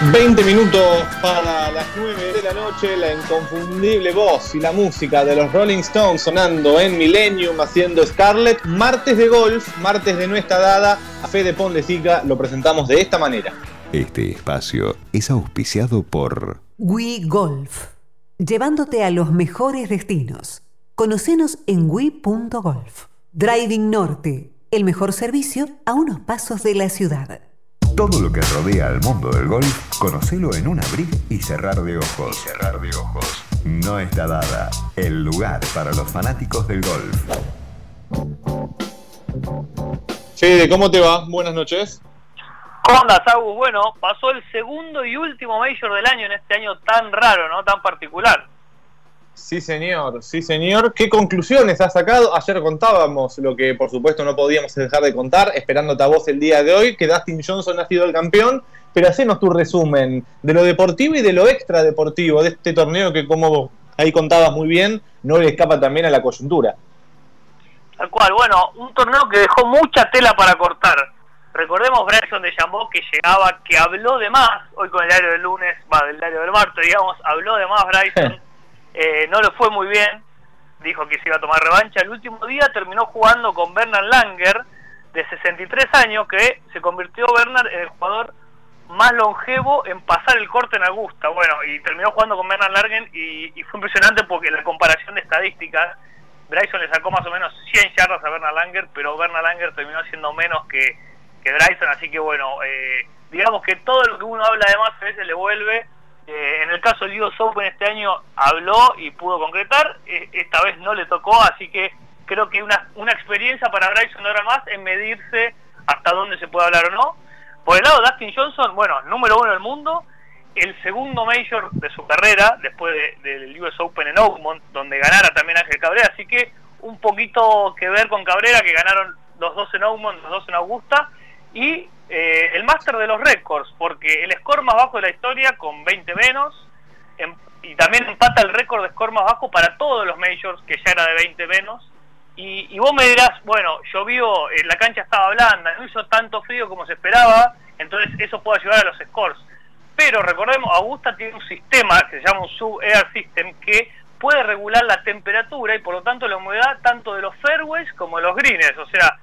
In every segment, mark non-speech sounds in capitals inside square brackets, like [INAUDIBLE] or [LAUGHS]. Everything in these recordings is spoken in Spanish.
20 minutos para las 9 de la noche, la inconfundible voz y la música de los Rolling Stones sonando en Millennium haciendo Scarlett. Martes de golf, martes de nuestra dada, a Fede Pondesica lo presentamos de esta manera. Este espacio es auspiciado por Wii Golf, llevándote a los mejores destinos. Conocenos en Wii.golf. Driving Norte, el mejor servicio a unos pasos de la ciudad. Todo lo que rodea al mundo del golf, conocelo en un abrir y cerrar de ojos. cerrar de ojos. No está dada. El lugar para los fanáticos del golf. Fede, ¿cómo te va? Buenas noches. ¿Cómo andas, Agus? Bueno, pasó el segundo y último Major del año en este año tan raro, ¿no? Tan particular. Sí, señor, sí, señor. ¿Qué conclusiones has sacado? Ayer contábamos lo que, por supuesto, no podíamos dejar de contar, esperándote a vos el día de hoy, que Dustin Johnson ha sido el campeón. Pero hacenos tu resumen de lo deportivo y de lo extradeportivo de este torneo que, como ahí contabas muy bien, no le escapa también a la coyuntura. Tal cual, bueno, un torneo que dejó mucha tela para cortar. Recordemos Bryson de Jambó que llegaba, que habló de más, hoy con el diario del lunes, va, del diario del martes, digamos, habló de más Bryson. [LAUGHS] Eh, no le fue muy bien, dijo que se iba a tomar revancha. El último día terminó jugando con Bernard Langer, de 63 años, que se convirtió Bernard en el jugador más longevo en pasar el corte en Augusta. Bueno, y terminó jugando con Bernard Langer y, fue impresionante porque la comparación de estadísticas, Bryson le sacó más o menos 100 yardas a Bernard Langer, pero Bernard Langer terminó haciendo menos que, que Bryson, así que bueno, eh, digamos que todo lo que uno habla además a veces le vuelve eh, en el caso del US Open este año habló y pudo concretar, e, esta vez no le tocó, así que creo que una, una experiencia para Bryson ahora más en medirse hasta dónde se puede hablar o no. Por el lado de Dustin Johnson, bueno, número uno del mundo, el segundo major de su carrera, después del US Open en Oakmont, donde ganara también Ángel Cabrera, así que un poquito que ver con Cabrera, que ganaron los dos en Oakmont, los dos en Augusta, y eh, el máster de los récords, porque el score más bajo de la historia con 20 menos, em, y también empata el récord de score más bajo para todos los majors, que ya era de 20 menos. Y, vos me dirás, bueno, llovió, eh, la cancha estaba blanda, no hizo tanto frío como se esperaba, entonces eso puede ayudar a los scores. Pero recordemos, Augusta tiene un sistema que se llama un sub-air system que puede regular la temperatura y por lo tanto la humedad tanto de los fairways como de los greens. O sea,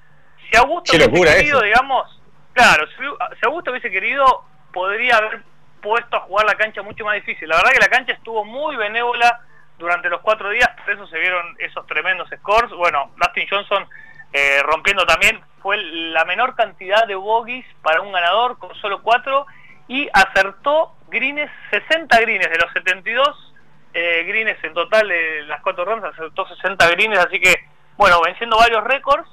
si Augusto hubiese querido, digamos, claro, si Augusto hubiese querido, podría haber puesto a jugar la cancha mucho más difícil. La verdad que la cancha estuvo muy benévola durante los cuatro días, por eso se vieron esos tremendos scores. Bueno, Dustin Johnson eh, rompiendo también, fue la menor cantidad de bogies para un ganador con solo cuatro y acertó greens, 60 greens de los 72 eh, greens en total de las cuatro rondas, acertó 60 greens, así que bueno, venciendo varios récords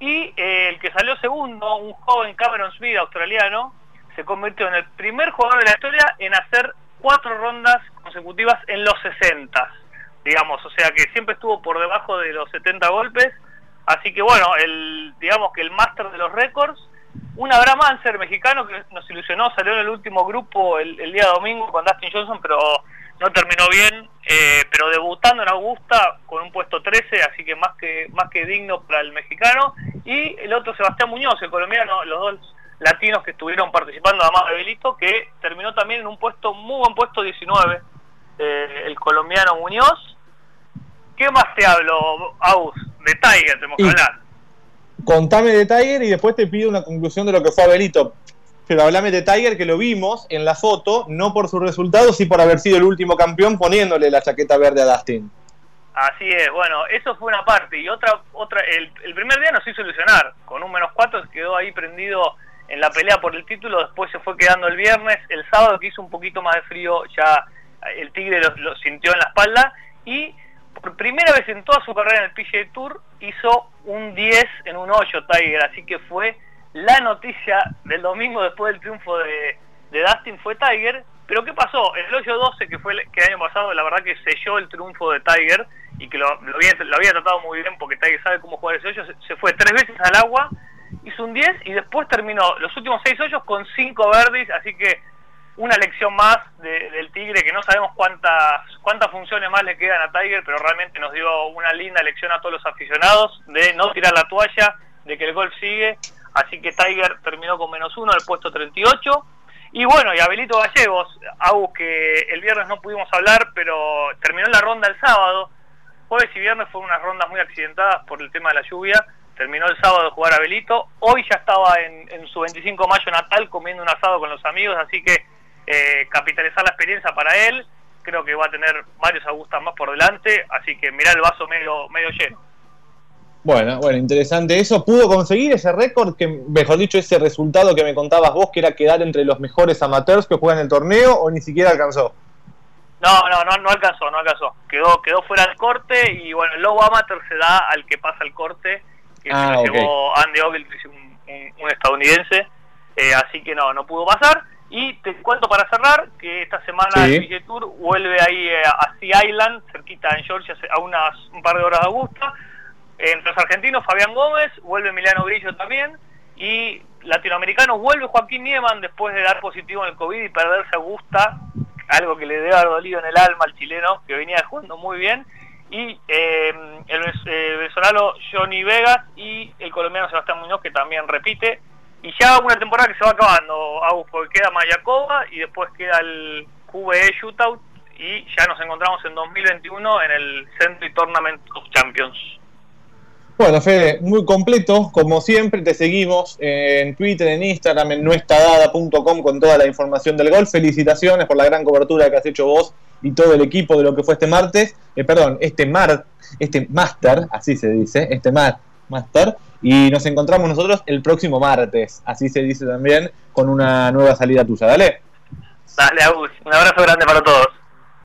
y eh, el que salió segundo, un joven Cameron Smith, australiano, se convirtió en el primer jugador de la historia en hacer cuatro rondas consecutivas en los 60, digamos, o sea que siempre estuvo por debajo de los 70 golpes, así que bueno, el, digamos que el máster de los récords, un Abraham Anser mexicano que nos ilusionó, salió en el último grupo el, el día domingo con Dustin Johnson, pero no terminó bien, eh, pero debutando en Augusta con un puesto 13, así que más que más que digno para el mexicano. Y el otro Sebastián Muñoz, el colombiano, los dos latinos que estuvieron participando, además de Belito, que terminó también en un puesto, muy buen puesto 19, eh, el colombiano Muñoz. ¿Qué más te hablo, Aus? De Tiger tenemos que hablar. Contame de Tiger y después te pido una conclusión de lo que fue Abelito pero hablame de Tiger que lo vimos en la foto, no por sus resultados, sino por haber sido el último campeón poniéndole la chaqueta verde a Dustin. Así es, bueno, eso fue una parte. Y otra, otra el, primer día nos hizo ilusionar, con un menos cuatro quedó ahí prendido en la pelea por el título, después se fue quedando el viernes, el sábado que hizo un poquito más de frío, ya el Tigre lo, sintió en la espalda, y por primera vez en toda su carrera en el PGA Tour hizo un 10 en un 8 Tiger, así que fue la noticia del domingo después del triunfo de, Dustin fue Tiger, pero ¿qué pasó? El hoyo 12, que fue el, que año pasado, la verdad que selló el triunfo de Tiger y que lo, había, tratado muy bien porque Tiger sabe cómo jugar ese hoyo, se, fue tres veces al agua, hizo un 10 y después terminó los últimos seis hoyos con cinco verdes, así que una lección más del Tigre que no sabemos cuántas cuántas funciones más le quedan a Tiger, pero realmente nos dio una linda lección a todos los aficionados de no tirar la toalla, de que el golf sigue Así que Tiger terminó con menos uno, el puesto 38. Y bueno, y Abelito Gallegos, Agus, que el viernes no pudimos hablar, pero terminó la ronda el sábado. Jueves y viernes fueron unas rondas muy accidentadas por el tema de la lluvia. Terminó el sábado de jugar Abelito. Hoy ya estaba en, su 25 de mayo natal comiendo un asado con los amigos, así que eh, capitalizar la experiencia para él. Creo que va a tener varios Agustas más por delante, así que mirá el vaso medio, medio lleno. Bueno, bueno, interesante eso. ¿Pudo conseguir ese récord, que mejor dicho, ese resultado que me contabas vos, que era quedar entre los mejores amateurs que juegan el torneo, o ni siquiera alcanzó? No, no, no, no alcanzó, no alcanzó. Quedó, quedó fuera del corte y bueno, el lobo amateur se da al que pasa el corte, que ah, se lo llevó Andy Ogilvy, un, un, estadounidense, eh, así que no, no pudo pasar. Y te cuento para cerrar que esta semana el PG Tour vuelve ahí eh, a Sea Island, cerquita en Georgia, a unas un par de horas de Augusta entre los argentinos, Fabián Gómez, vuelve Emiliano Grillo también, y latinoamericano vuelve Joaquín Nieman después de dar positivo en el COVID y perderse Augusta, algo que le debe haber dolido en el alma al chileno, que venía jugando muy bien, y eh, el, venezolano Johnny Vegas y el colombiano Sebastián Muñoz, que también repite, y ya una temporada que se va acabando, Augusto, porque queda Mayacoba y después queda el QBE Shootout, y ya nos encontramos en 2021 en el Century Tournament of Champions. Bueno, Fede, muy completo, como siempre, te seguimos en Twitter, en Instagram, en nuestradada.com con toda la información del golf. Felicitaciones por la gran cobertura que has hecho vos y todo el equipo de lo que fue este martes, eh, perdón, este mar, este máster, así se dice, este mar, máster, y nos encontramos nosotros el próximo martes, así se dice también, con una nueva salida tuya. Dale. Dale, Agus, un abrazo grande para todos.